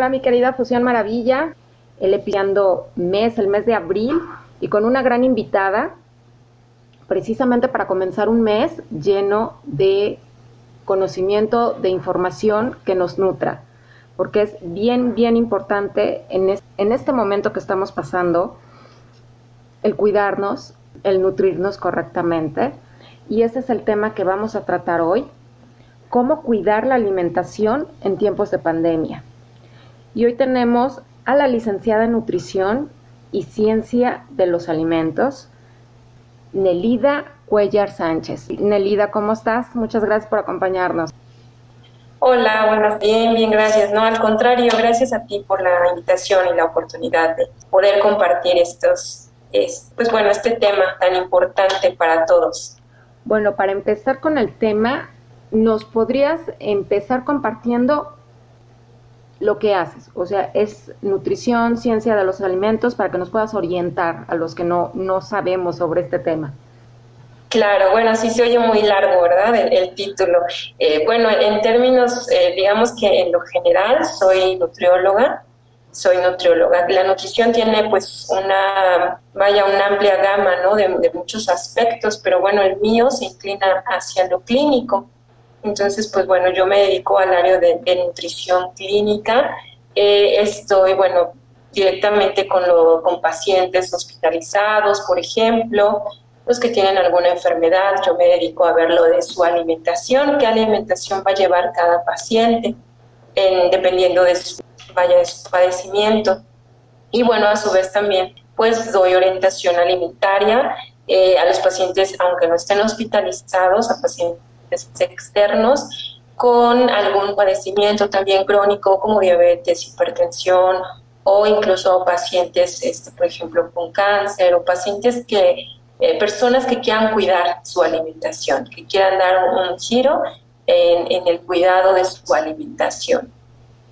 Hola mi querida Fusión Maravilla, el epiando mes, el mes de abril, y con una gran invitada, precisamente para comenzar un mes lleno de conocimiento, de información que nos nutra, porque es bien, bien importante en, en este momento que estamos pasando el cuidarnos, el nutrirnos correctamente, y ese es el tema que vamos a tratar hoy, cómo cuidar la alimentación en tiempos de pandemia. Y hoy tenemos a la licenciada en Nutrición y Ciencia de los Alimentos, Nelida Cuellar Sánchez. Nelida, ¿cómo estás? Muchas gracias por acompañarnos. Hola, buenas, bien, bien, gracias. No, al contrario, gracias a ti por la invitación y la oportunidad de poder compartir estos, pues bueno, este tema tan importante para todos. Bueno, para empezar con el tema, ¿nos podrías empezar compartiendo lo que haces. O sea, es nutrición, ciencia de los alimentos, para que nos puedas orientar a los que no, no sabemos sobre este tema. Claro, bueno, sí se oye muy largo, ¿verdad? El, título. Eh, bueno, en términos, eh, digamos que en lo general soy nutrióloga, soy nutrióloga. La nutrición tiene pues una, vaya, una amplia gama, ¿no? De, de muchos aspectos, pero bueno, el mío se inclina hacia lo clínico. Entonces, pues bueno, yo me dedico al área de, nutrición clínica. Eh, estoy, bueno, directamente con, lo, con pacientes hospitalizados, por ejemplo, los que tienen alguna enfermedad. Yo me dedico a ver lo de su alimentación, qué alimentación va a llevar cada paciente, dependiendo de su, vaya, de su padecimiento. Y bueno, a su vez también, pues doy orientación alimentaria eh, a los pacientes, aunque no estén hospitalizados, a pacientes externos con algún padecimiento también crónico como diabetes, hipertensión o incluso pacientes, este, por ejemplo, con cáncer o pacientes que, eh, personas que quieran cuidar su alimentación, que quieran dar un, giro en, en, el cuidado de su alimentación,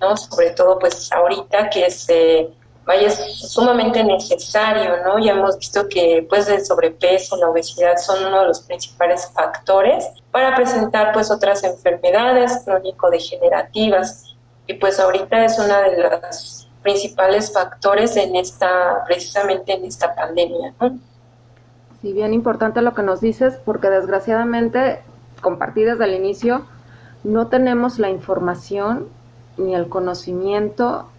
¿no? Sobre todo pues ahorita que se vaya, es sumamente necesario, ¿no? Ya hemos visto que pues el sobrepeso, la obesidad son uno de los principales factores para presentar pues otras enfermedades crónico-degenerativas y pues ahorita es una de las principales factores en esta, precisamente en esta pandemia, ¿no? Sí, bien importante lo que nos dices, porque desgraciadamente, compartí desde el inicio, no tenemos la información ni el conocimiento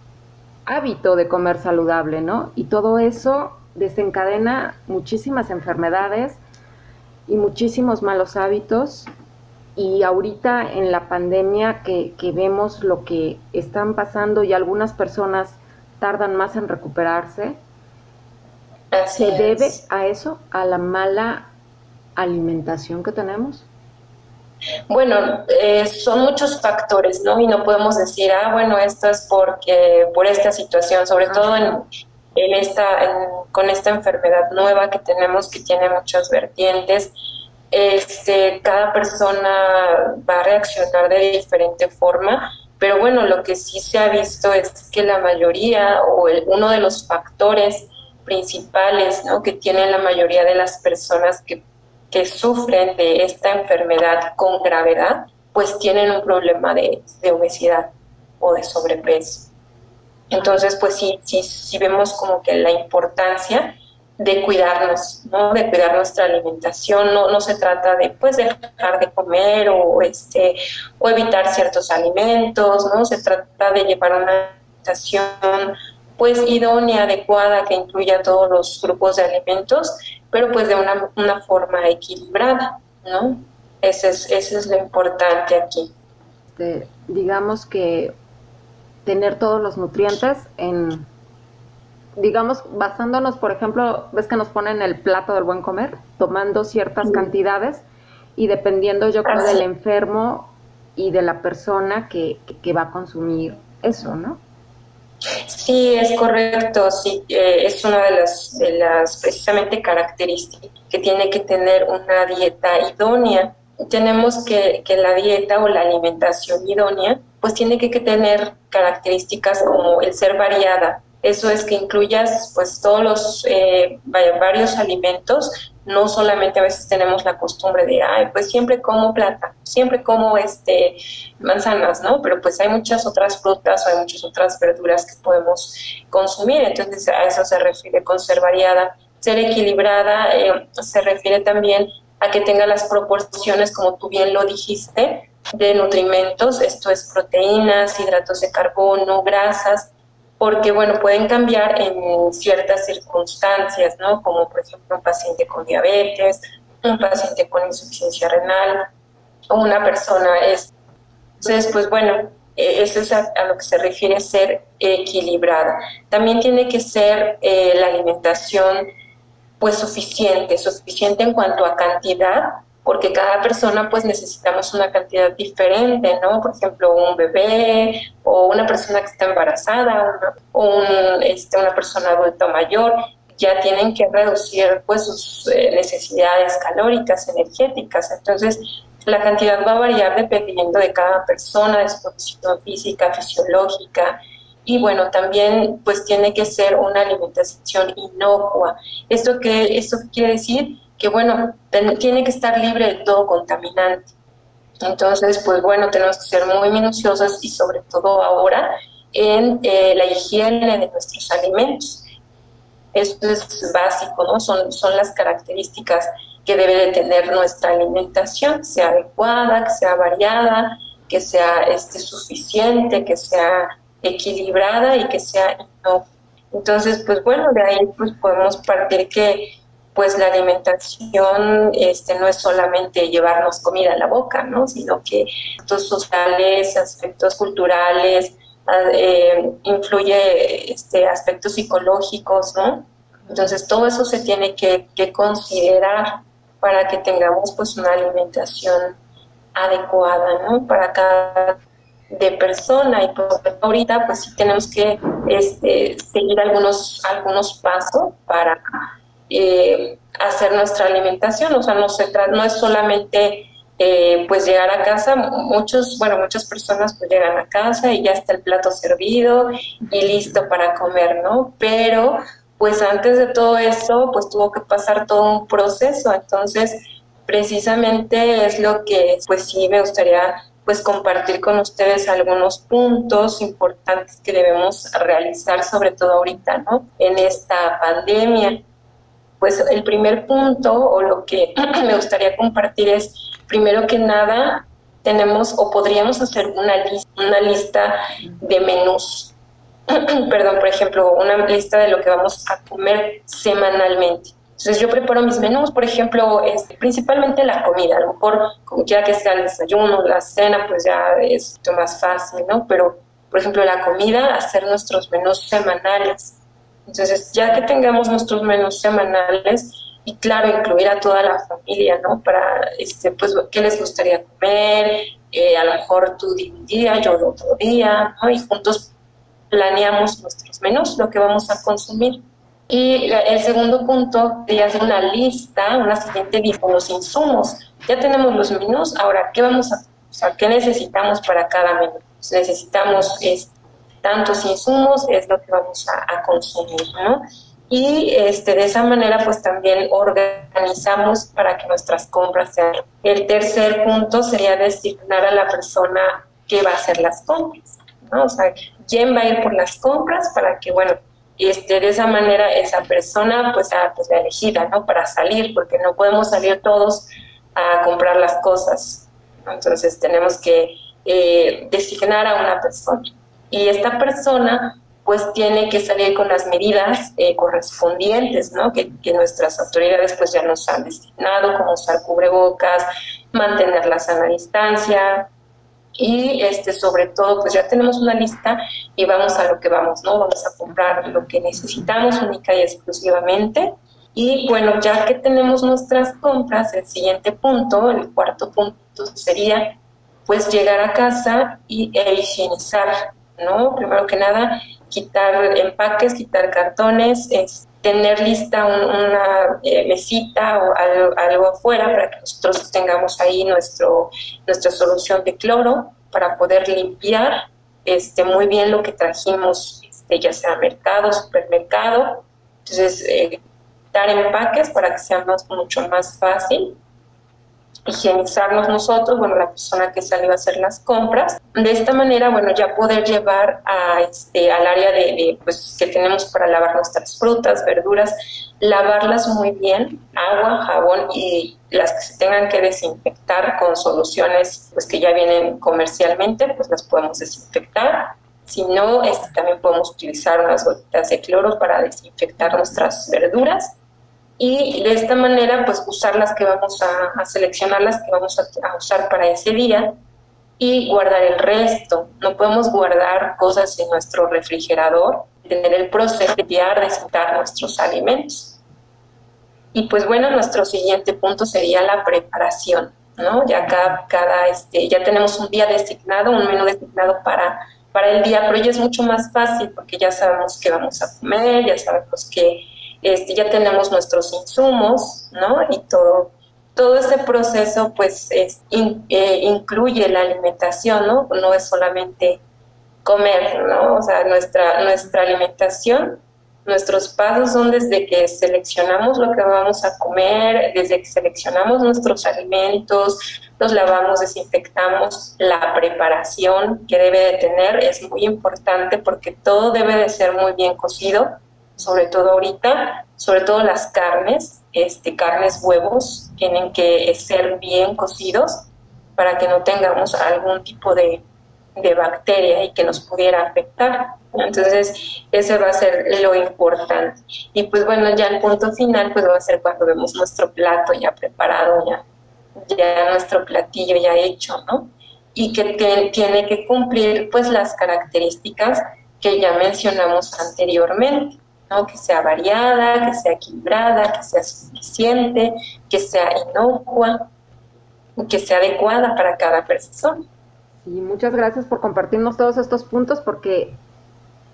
hábito de comer saludable, ¿no? Y todo eso desencadena muchísimas enfermedades y muchísimos malos hábitos. Y ahorita en la pandemia que, vemos lo que están pasando y algunas personas tardan más en recuperarse, ¿se debe a eso, a la mala alimentación que tenemos? Bueno, eh, son muchos factores, ¿no? Y no podemos decir, ah, bueno, esto es porque por esta situación, sobre todo en, esta, con esta enfermedad nueva que tenemos, que tiene muchas vertientes. Este, cada persona va a reaccionar de diferente forma, pero bueno, lo que sí se ha visto es que la mayoría o el, uno de los factores principales ¿no? que tienen la mayoría de las personas que que sufren de esta enfermedad con gravedad, pues tienen un problema de, obesidad o de sobrepeso. Entonces, pues sí, sí, sí vemos como que la importancia de cuidarnos, ¿no? De cuidar nuestra alimentación. No, no se trata de pues dejar de comer o este o evitar ciertos alimentos, ¿no? Se trata de llevar una alimentación pues idónea, adecuada, que incluya todos los grupos de alimentos, pero pues de una, una forma equilibrada, ¿no? Ese es, ese es lo importante aquí. digamos que tener todos los nutrientes en, digamos, basándonos, por ejemplo, ves que nos ponen el plato del buen comer, tomando ciertas cantidades y dependiendo yo creo del enfermo y de la persona que, que va a consumir eso, ¿no? Sí, es correcto, sí, eh, es una de las, precisamente características que tiene que tener una dieta idónea. Tenemos que, que la dieta o la alimentación idónea pues tiene que, que tener características como el ser variada, eso es que incluyas pues todos los eh, varios alimentos, no solamente a veces tenemos la costumbre de, ay, pues siempre como plata, siempre como este manzanas, ¿no? Pero pues hay muchas otras frutas o hay muchas otras verduras que podemos consumir, entonces a eso se refiere con ser variada. Ser equilibrada eh, se refiere también a que tenga las proporciones, como tú bien lo dijiste, de nutrimentos, esto es proteínas, hidratos de carbono, grasas, porque bueno, pueden cambiar en ciertas circunstancias, ¿no? Como por ejemplo un paciente con diabetes, un paciente con insuficiencia renal o una persona es. Entonces, pues bueno, e, eso es a, lo que se refiere ser equilibrada. También tiene que ser eh, la alimentación pues suficiente, suficiente en cuanto a cantidad, porque cada persona pues necesitamos una cantidad diferente, ¿no? Por ejemplo, un bebé o una persona que está embarazada o un, este, una persona adulta mayor ya tienen que reducir pues sus eh, necesidades calóricas, energéticas. Entonces, la cantidad va a variar dependiendo de cada persona, de su condición física, fisiológica, y bueno, también pues tiene que ser una alimentación inocua. ¿Esto qué, esto quiere decir? Que bueno, tiene que estar libre de todo contaminante. Entonces, pues bueno, tenemos que ser muy minuciosas y sobre todo ahora en eh, la higiene de nuestros alimentos. Esto es básico, ¿no? Son, son las características que debe de tener nuestra alimentación, que sea adecuada, que sea variada, que sea este, suficiente, que sea equilibrada y que sea. Entonces, pues bueno, de ahí pues podemos partir que pues la alimentación este, no es solamente llevarnos comida a la boca, ¿no? sino que aspectos sociales, aspectos culturales, ah, eh, influye este, aspectos psicológicos, ¿no? Entonces todo eso se tiene que, considerar para que tengamos pues una alimentación adecuada, ¿no? Para cada de persona y pues ahorita pues sí tenemos que este, seguir algunos, algunos pasos para eh, hacer nuestra alimentación, o sea, no, se no es solamente eh, pues llegar a casa, muchos, bueno, muchas personas pues llegan a casa y ya está el plato servido y listo para comer, ¿no? Pero pues antes de todo eso pues tuvo que pasar todo un proceso, entonces precisamente es lo que pues sí me gustaría pues compartir con ustedes algunos puntos importantes que debemos realizar, sobre todo ahorita, ¿no? En esta pandemia pues el primer punto o lo que me gustaría compartir es, primero que nada, tenemos o podríamos hacer una, lista, una lista de menús. Perdón, por ejemplo, una lista de lo que vamos a comer semanalmente. Entonces yo preparo mis menús, por ejemplo, este, principalmente la comida, a lo mejor como que sea el desayuno, la cena, pues ya es más fácil, ¿no? Pero, por ejemplo, la comida, hacer nuestros menús semanales entonces, ya que tengamos nuestros menús semanales, y claro, incluir a toda la familia, ¿no? Para, este, pues, qué les gustaría comer, eh, a lo mejor tú un día, yo otro día, ¿no? Y juntos planeamos nuestros menús, lo que vamos a consumir. Y el segundo punto sería hacer una lista, una siguiente lista los insumos. Ya tenemos los menús, ahora, ¿qué vamos a, sea, qué necesitamos para cada menú? Necesitamos este, tantos insumos es lo que vamos a, consumir, ¿no? Y este, de esa manera pues también organizamos para que nuestras compras sean. El tercer punto sería designar a la persona que va a hacer las compras, ¿no? O sea, quién va a ir por las compras para que, bueno, este, de esa manera esa persona pues sea pues, elegida, ¿no? Para salir, porque no podemos salir todos a comprar las cosas. Entonces tenemos que eh, designar a una persona y esta persona pues tiene que salir con las medidas eh, correspondientes, ¿no? Que, nuestras autoridades pues ya nos han designado, como usar cubrebocas, mantener la sana distancia y este sobre todo pues ya tenemos una lista y vamos a lo que vamos, ¿no? Vamos a comprar lo que necesitamos única y exclusivamente. Y bueno, ya que tenemos nuestras compras, el siguiente punto, el cuarto punto sería pues llegar a casa y, e higienizar ¿no? Primero que nada, quitar empaques, quitar cartones, es tener lista una eh, mesita o algo, afuera para que nosotros tengamos ahí nuestro, nuestra solución de cloro para poder limpiar este, muy bien lo que trajimos, este, ya sea mercado, supermercado. Entonces, eh, dar empaques para que sea mucho más fácil higienizarnos nosotros, bueno, la persona que salió a hacer las compras. De esta manera, bueno, ya poder llevar a este, al área de, pues, que tenemos para lavar nuestras frutas, verduras, lavarlas muy bien, agua, jabón y las que se tengan que desinfectar con soluciones pues, que ya vienen comercialmente, pues las podemos desinfectar. Si no, este, también podemos utilizar unas gotitas de cloro para desinfectar nuestras verduras y de esta manera pues usar las que vamos a, seleccionar las que vamos a, usar para ese día y guardar el resto. No podemos guardar cosas en nuestro refrigerador, tener el proceso de desinfectar nuestros alimentos. Y pues bueno, nuestro siguiente punto sería la preparación, ¿no? Ya cada, cada este, ya tenemos un día designado, un menú designado para, para el día, pero ya es mucho más fácil porque ya sabemos qué vamos a comer, ya sabemos qué este, ya tenemos nuestros insumos, ¿no? Y todo, todo ese proceso, pues, eh, incluye la alimentación, ¿no? No es solamente comer, ¿no? O sea, nuestra, nuestra alimentación, nuestros pasos son desde que seleccionamos lo que vamos a comer, desde que seleccionamos nuestros alimentos, los lavamos, desinfectamos, la preparación que debe de tener es muy importante porque todo debe de ser muy bien cocido sobre todo ahorita, sobre todo las carnes, este, carnes, huevos, tienen que ser bien cocidos para que no tengamos algún tipo de, de bacteria y que nos pudiera afectar. Entonces, ese va a ser lo importante. Y pues bueno, ya el punto final pues va a ser cuando vemos nuestro plato ya preparado, ya, ya nuestro platillo ya hecho, ¿no? Y que tiene que cumplir pues las características que ya mencionamos anteriormente que sea variada, que sea equilibrada, que sea suficiente, que sea inocua, que sea adecuada para cada persona. Sí, muchas gracias por compartirnos todos estos puntos porque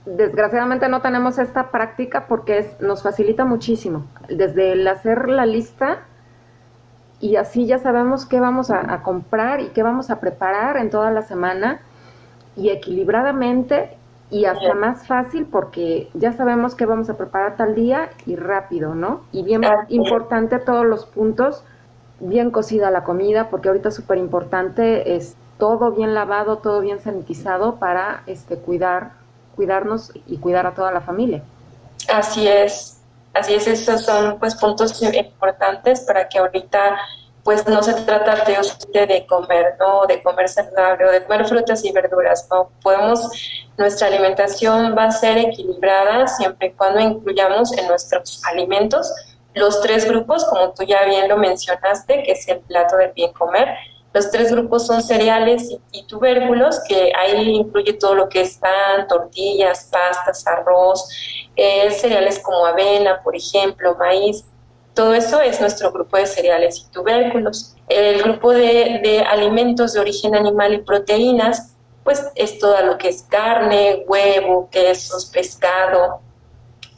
desgraciadamente no tenemos esta práctica porque nos facilita muchísimo. Desde el hacer la lista y así ya sabemos qué vamos a comprar y qué vamos a preparar en toda la semana y equilibradamente y hasta más fácil porque ya sabemos que vamos a preparar tal día y rápido, ¿no? Y bien importante todos los puntos, bien cocida la comida, porque ahorita súper importante es todo bien lavado, todo bien sanitizado para este cuidar, cuidarnos y cuidar a toda la familia. Así es, así es, esos son pues puntos importantes para que ahorita pues no se trata de, de comer, ¿no? De comer saludable o de comer frutas y verduras, ¿no? Podemos, nuestra alimentación va a ser equilibrada siempre y cuando incluyamos en nuestros alimentos los tres grupos, como tú ya bien lo mencionaste, que es el plato del bien comer. Los tres grupos son cereales y, tubérculos, que ahí incluye todo lo que están, tortillas, pastas, arroz, eh, cereales como avena, por ejemplo, maíz, todo eso es nuestro grupo de cereales y tubérculos. El grupo de, alimentos de origen animal y proteínas, pues es todo lo que es carne, huevo, quesos, pescado,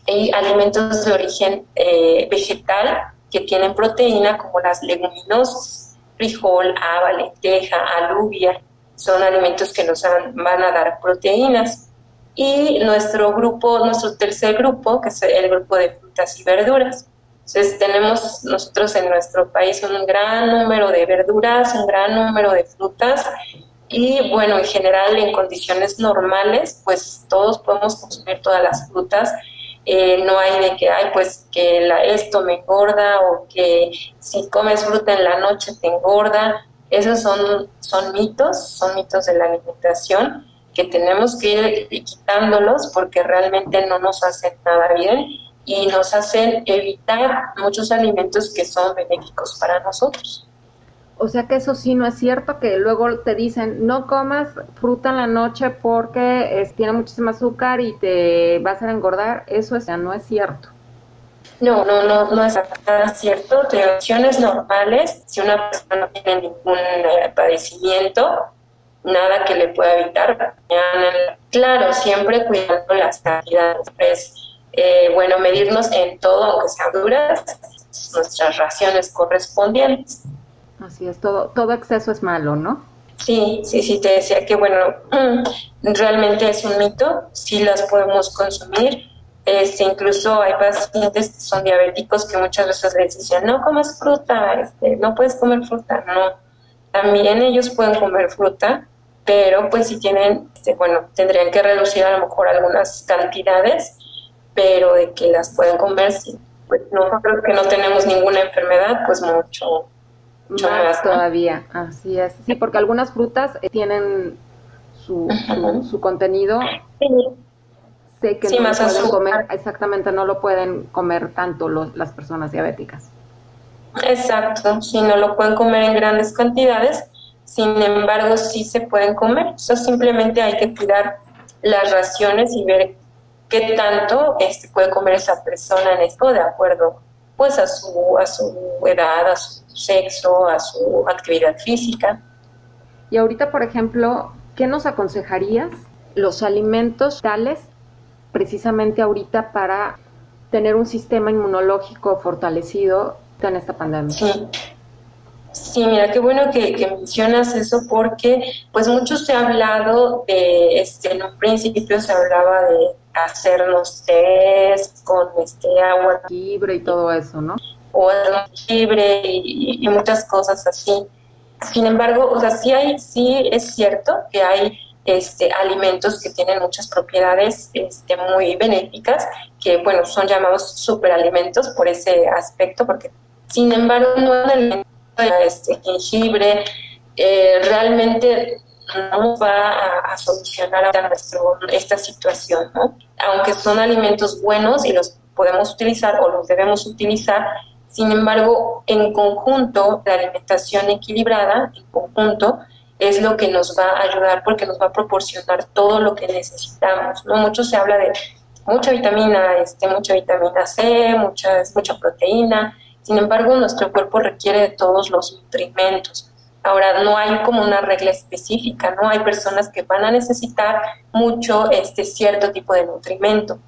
y alimentos de origen eh, vegetal que tienen proteína como las leguminosas, frijol, haba, lenteja, alubia, son alimentos que nos van a dar proteínas. Y nuestro grupo, nuestro tercer grupo, que es el grupo de frutas y verduras, entonces tenemos nosotros en nuestro país un gran número de verduras, un gran número de frutas y bueno, en general en condiciones normales, pues todos podemos consumir todas las frutas. Eh, no hay de que, ay, pues que esto me engorda o que si comes fruta en la noche te engorda. Esos son, son mitos, son mitos de la alimentación que tenemos que ir quitándolos porque realmente no nos hacen nada bien y nos hacen evitar muchos alimentos que son benéficos para nosotros. O sea que eso sí no es cierto, que luego te dicen no comas fruta en la noche porque tiene muchísimo azúcar y te va a engordar. Eso es, no es cierto. No, no, no, no es nada cierto. De opciones normales, si una persona no tiene ningún eh, padecimiento, nada que le pueda evitar. Claro, siempre cuidando las cantidades. Eh, bueno medirnos en todo, aunque sean duras, nuestras raciones correspondientes. Así es, todo, todo exceso es malo, ¿no? Sí, sí, sí, te decía que bueno, realmente es un mito, sí las podemos consumir. Este, incluso hay pacientes que son diabéticos que muchas veces les dicen, no comas fruta, este, no puedes comer fruta. No, también ellos pueden comer fruta, pero pues si tienen, este, bueno, tendrían que reducir a lo mejor algunas cantidades, pero de que las pueden comer, sí. Pues nosotros que no tenemos ninguna enfermedad, pues mucho, más, todavía, así es. Sí, porque algunas frutas eh, tienen su, su, contenido. Sé que no lo pueden comer, exactamente, no lo pueden comer tanto los, las personas diabéticas. Exacto, si no lo pueden comer en grandes cantidades, sin embargo sí se pueden comer. Eso simplemente hay que cuidar las raciones y ver qué tanto este, puede comer esa persona en esto de acuerdo pues a su, a su edad, a su sexo, a su actividad física. Y ahorita, por ejemplo, ¿qué nos aconsejarías los alimentos tales precisamente ahorita para tener un sistema inmunológico fortalecido en esta pandemia? Sí. Sí, mira, qué bueno que, mencionas eso porque pues mucho se ha hablado de, este, en un principio se hablaba de hacernos test con este agua. Libre y todo eso, ¿no? O libre y, y, muchas cosas así. Sin embargo, o sea, sí hay, sí es cierto que hay este, alimentos que tienen muchas propiedades este, muy benéficas, que bueno, son llamados superalimentos por ese aspecto, porque sin embargo no es un alimento este, jengibre, eh, realmente no va a, solucionar a nuestro, esta situación, ¿no? Aunque son alimentos buenos y los podemos utilizar o los debemos utilizar, sin embargo, en conjunto, la alimentación equilibrada, en conjunto, es lo que nos va a ayudar porque nos va a proporcionar todo lo que necesitamos, ¿no? Mucho se habla de mucha vitamina, este, mucha vitamina C, muchas, mucha proteína, sin embargo, nuestro cuerpo requiere de todos los nutrimentos. Ahora, no hay como una regla específica, ¿no? Hay personas que van a necesitar mucho este cierto tipo de nutrimento.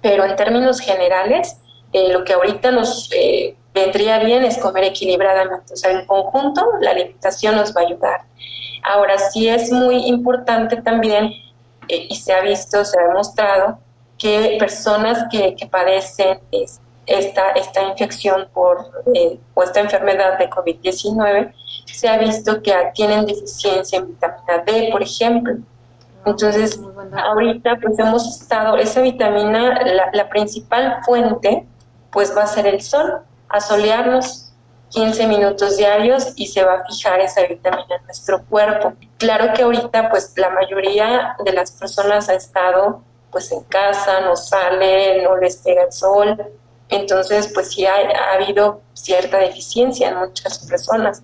Pero en términos generales, eh, lo que ahorita nos eh, vendría bien es comer equilibradamente. O sea, en conjunto, la alimentación nos va a ayudar. Ahora, sí es muy importante también, eh, y se ha visto, se ha demostrado, que personas que, que padecen esta, esta infección por, eh, o esta enfermedad de COVID-19, se ha visto que tienen deficiencia en vitamina D, por ejemplo. Entonces, ahorita pues hemos estado, esa vitamina, la, la, principal fuente, pues va a ser el sol, a solearnos 15 minutos diarios y se va a fijar esa vitamina en nuestro cuerpo. Claro que ahorita pues la mayoría de las personas ha estado pues en casa, no sale, no les pega el sol, entonces, pues sí ha, habido cierta deficiencia en muchas personas,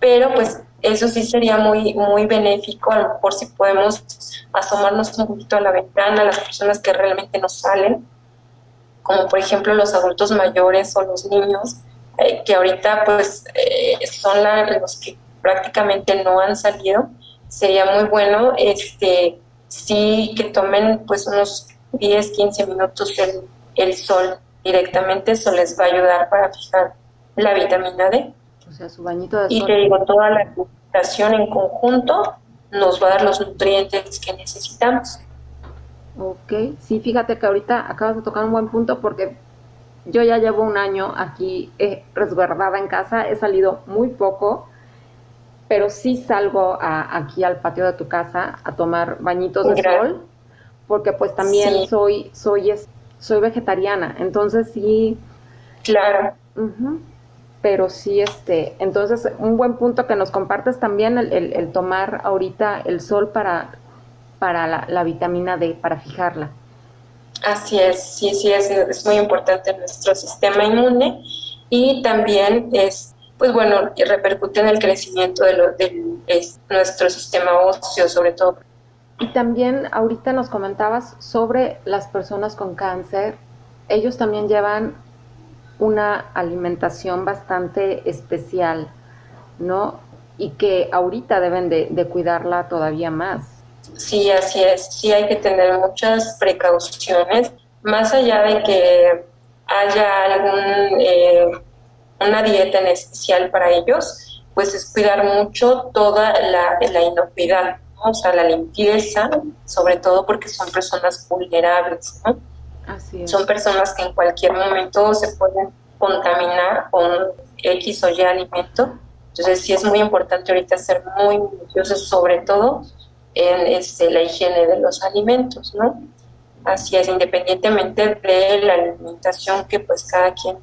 pero pues eso sí sería muy, muy benéfico, a lo mejor si podemos asomarnos un poquito a la ventana, las personas que realmente no salen, como por ejemplo los adultos mayores o los niños, eh, que ahorita pues eh, son los que prácticamente no han salido, sería muy bueno este sí que tomen pues unos 10, 15 minutos el, el sol directamente, eso les va a ayudar para fijar la vitamina D. O sea, su bañito de Y te digo, toda la alimentación en conjunto nos va a dar los nutrientes que necesitamos. Ok, sí, fíjate que ahorita acabas de tocar un buen punto porque yo ya llevo un año aquí eh, resguardada en casa, he salido muy poco, pero sí salgo aquí al patio de tu casa a tomar bañitos de sol, porque pues también soy, soy, soy vegetariana, entonces sí. Claro. pero sí, este, entonces un buen punto que nos compartes también el, tomar ahorita el sol para, para la, vitamina D, para fijarla. Así es, sí, sí, es, es muy importante en nuestro sistema inmune y también es, pues bueno, repercute en el crecimiento de, lo, de nuestro sistema óseo, sobre todo y también ahorita nos comentabas sobre las personas con cáncer. Ellos también llevan una alimentación bastante especial, ¿no? y que ahorita deben de, cuidarla todavía más. Sí, así es. Sí hay que tener muchas precauciones, más allá de que haya algún, eh, una dieta en especial para ellos, pues es cuidar mucho toda la, la inocuidad, o sea, la limpieza, sobre todo porque son personas vulnerables, ¿no? Así Son personas que en cualquier momento se pueden contaminar con X o Y alimento. Entonces sí es muy importante ahorita ser muy minuciosos, sobre todo en este, la higiene de los alimentos, ¿no? Así es, independientemente de la alimentación que pues cada quien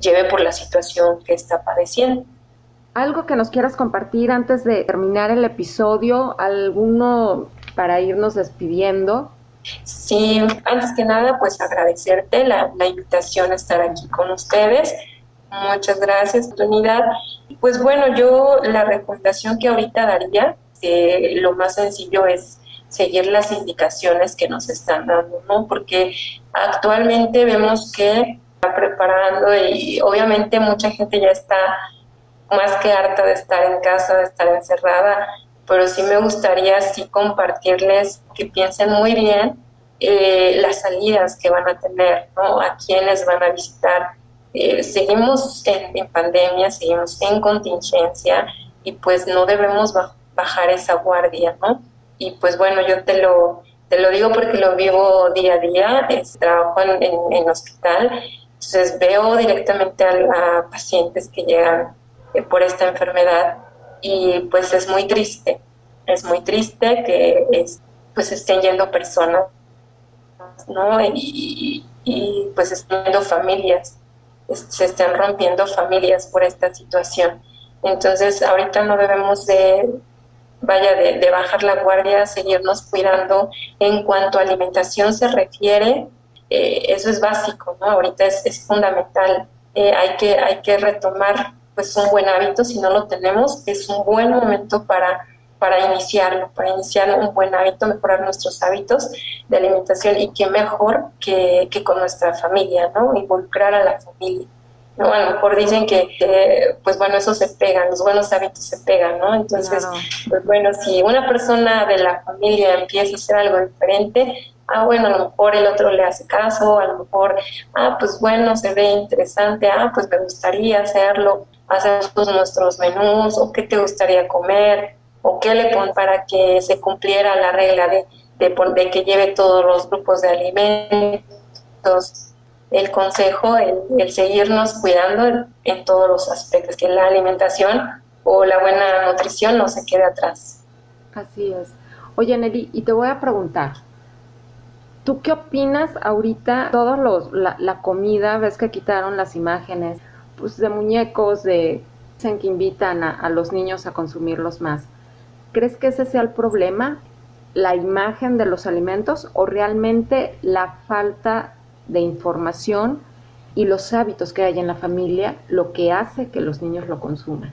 lleve por la situación que está padeciendo. Algo que nos quieras compartir antes de terminar el episodio, alguno para irnos despidiendo. Sí, antes que nada, pues agradecerte la, invitación a estar aquí con ustedes. Muchas gracias, oportunidad. Pues bueno, yo la recomendación que ahorita daría, lo más sencillo es seguir las indicaciones que nos están dando, ¿no? Porque actualmente vemos que está preparando y obviamente mucha gente ya está más que harta de estar en casa, de estar encerrada, pero sí me gustaría sí compartirles que piensen muy bien eh, las salidas que van a tener, ¿no? A quiénes van a visitar. Eh, seguimos en, pandemia, seguimos en contingencia y pues no debemos bajar esa guardia, ¿no? Y pues bueno, yo te lo, te lo digo porque lo vivo día a día, trabajo en, hospital, entonces veo directamente a, pacientes que llegan por esta enfermedad y pues es muy triste, es muy triste que es, pues estén yendo personas, ¿no? Y, y pues estén yendo familias, se están rompiendo familias por esta situación. Entonces ahorita no debemos de, vaya, de, bajar la guardia, seguirnos cuidando. En cuanto a alimentación se refiere, eh, eso es básico, ¿no? Ahorita es, fundamental. Eh, hay, que, hay que retomar pues un buen hábito, si no lo tenemos, es un buen momento para, para iniciarlo, para iniciar un buen hábito, mejorar nuestros hábitos de alimentación y qué mejor que, que con nuestra familia, ¿no? Involucrar a la familia. ¿no? A lo mejor dicen que, pues bueno, eso se pega, los buenos hábitos se pegan, ¿no? Entonces, pues bueno, si una persona de la familia empieza a hacer algo diferente, ah, bueno, a lo mejor el otro le hace caso, a lo mejor, ah, pues bueno, se ve interesante, ah, pues me gustaría hacerlo, hacer nuestros menús, o qué te gustaría comer, o qué le pon para que se cumpliera la regla de, de, de que lleve todos los grupos de alimentos, el consejo, el, seguirnos cuidando en todos los aspectos, que la alimentación o la buena nutrición no se quede atrás. Así es. Oye, Nelly, y te voy a preguntar, ¿tú qué opinas ahorita? Todos los, la, comida, ves que quitaron las imágenes, pues de muñecos, de dicen que invitan a, a los niños a consumirlos más. ¿Crees que ese sea el problema? ¿La imagen de los alimentos o realmente la falta de información y los hábitos que hay en la familia lo que hace que los niños lo consuman.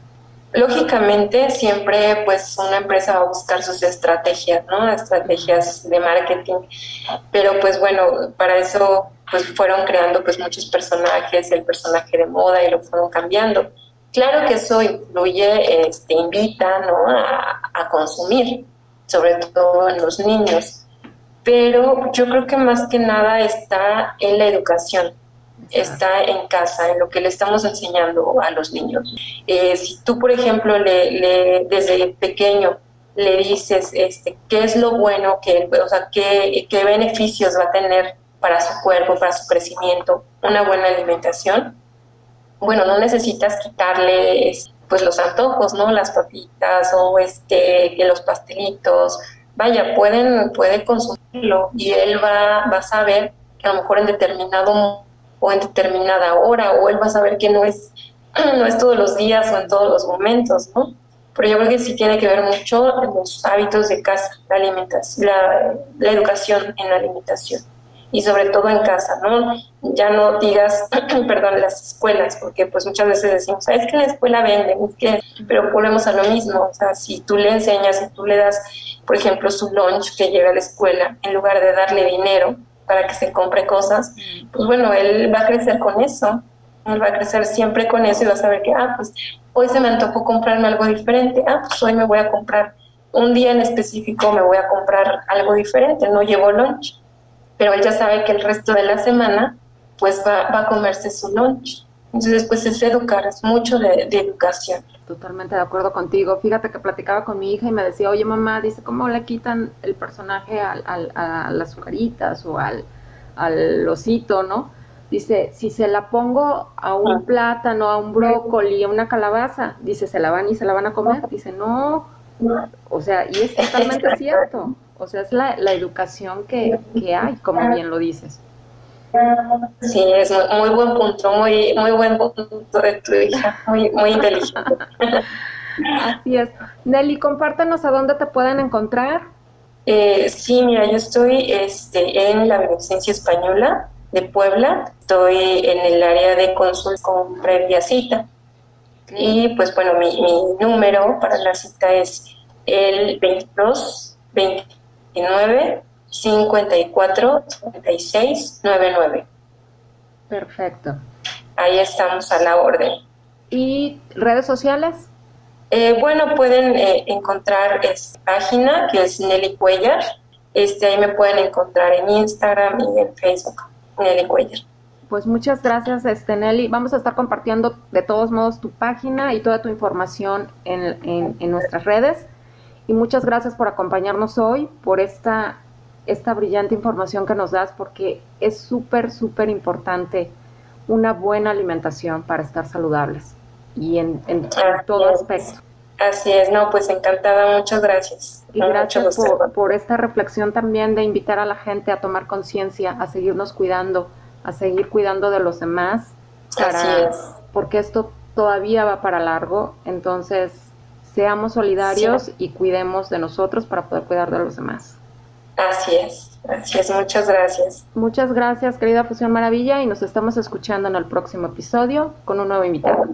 Lógicamente, siempre pues una empresa va a buscar sus estrategias, ¿no? Estrategias de marketing. Pero pues bueno, para eso pues fueron creando pues muchos personajes, el personaje de moda y lo fueron cambiando. Claro que eso influye, este, invita, ¿no? A, a consumir, sobre todo en los niños pero yo creo que más que nada está en la educación, está en casa, en lo que le estamos enseñando a los niños. Eh, si tú, por ejemplo, le, desde pequeño le dices este, qué es lo bueno, que, o sea, qué, qué beneficios va a tener para su cuerpo, para su crecimiento, una buena alimentación, bueno, no necesitas quitarle pues los antojos, ¿no? Las papitas o este, los pastelitos, vaya, pueden, puede consumirlo y él va, va a saber que a lo mejor en determinado o en determinada hora, o él va a saber que no es, no es todos los días o en todos los momentos, ¿no? Pero yo creo que sí tiene que ver mucho los hábitos de casa, la alimentación, la, educación en la alimentación y sobre todo en casa, ¿no? Ya no digas, perdón, las escuelas, porque pues muchas veces decimos, es que la escuela vende, es que, pero volvemos a lo mismo, o sea, si tú le enseñas, si tú le das, por ejemplo, su lunch que llega a la escuela, en lugar de darle dinero para que se compre cosas, pues bueno, él va a crecer con eso. Él va a crecer siempre con eso y va a saber que, ah, pues hoy se me antojó comprarme algo diferente, ah, pues hoy me voy a comprar, un día en específico me voy a comprar algo diferente, no llevo lunch, pero él ya sabe que el resto de la semana pues va, va a comerse su lunch. Entonces, pues es educar, es mucho de, educación. Totalmente de acuerdo contigo. Fíjate que platicaba con mi hija y me decía, oye mamá, dice, ¿cómo le quitan el personaje al, al, a las azucaritas o al, al osito, no? Dice, si se la pongo a un ah. plátano, a un brócoli, a una calabaza, dice, se la van y se la van a comer. Dice, no. O sea, y es totalmente cierto. O sea, es la, la educación que, que hay, como bien lo dices. Sí, es muy, buen punto, muy, muy buen punto de tu hija, muy, muy inteligente. Así es. Nelly, compártenos a dónde te pueden encontrar. Eh, sí, mira, yo estoy este, en la Beneficencia Española de Puebla, estoy en el área de consulta con previa cita. Y pues bueno, mi, mi número para la cita es el 22 29 54 36 99. Perfecto. Ahí estamos a la orden. ¿Y redes sociales? Eh, bueno, pueden eh, encontrar esta página que es Nelly Cuellar. Este, ahí me pueden encontrar en Instagram y en Facebook, Nelly Cuellar. Pues muchas gracias, este, Nelly. Vamos a estar compartiendo de todos modos tu página y toda tu información en, en, en nuestras redes. Y muchas gracias por acompañarnos hoy, por esta esta brillante información que nos das porque es súper, súper importante una buena alimentación para estar saludables y en, todo aspecto. Así es, no, pues encantada, muchas gracias. Y gracias por, por, esta reflexión también de invitar a la gente a tomar conciencia, a seguirnos cuidando, a seguir cuidando de los demás, Así es. porque esto todavía va para largo, entonces seamos solidarios y cuidemos de nosotros para poder cuidar de los demás. Así es, así es, muchas gracias. Muchas gracias, querida Fusión Maravilla, y nos estamos escuchando en el próximo episodio con un nuevo invitado.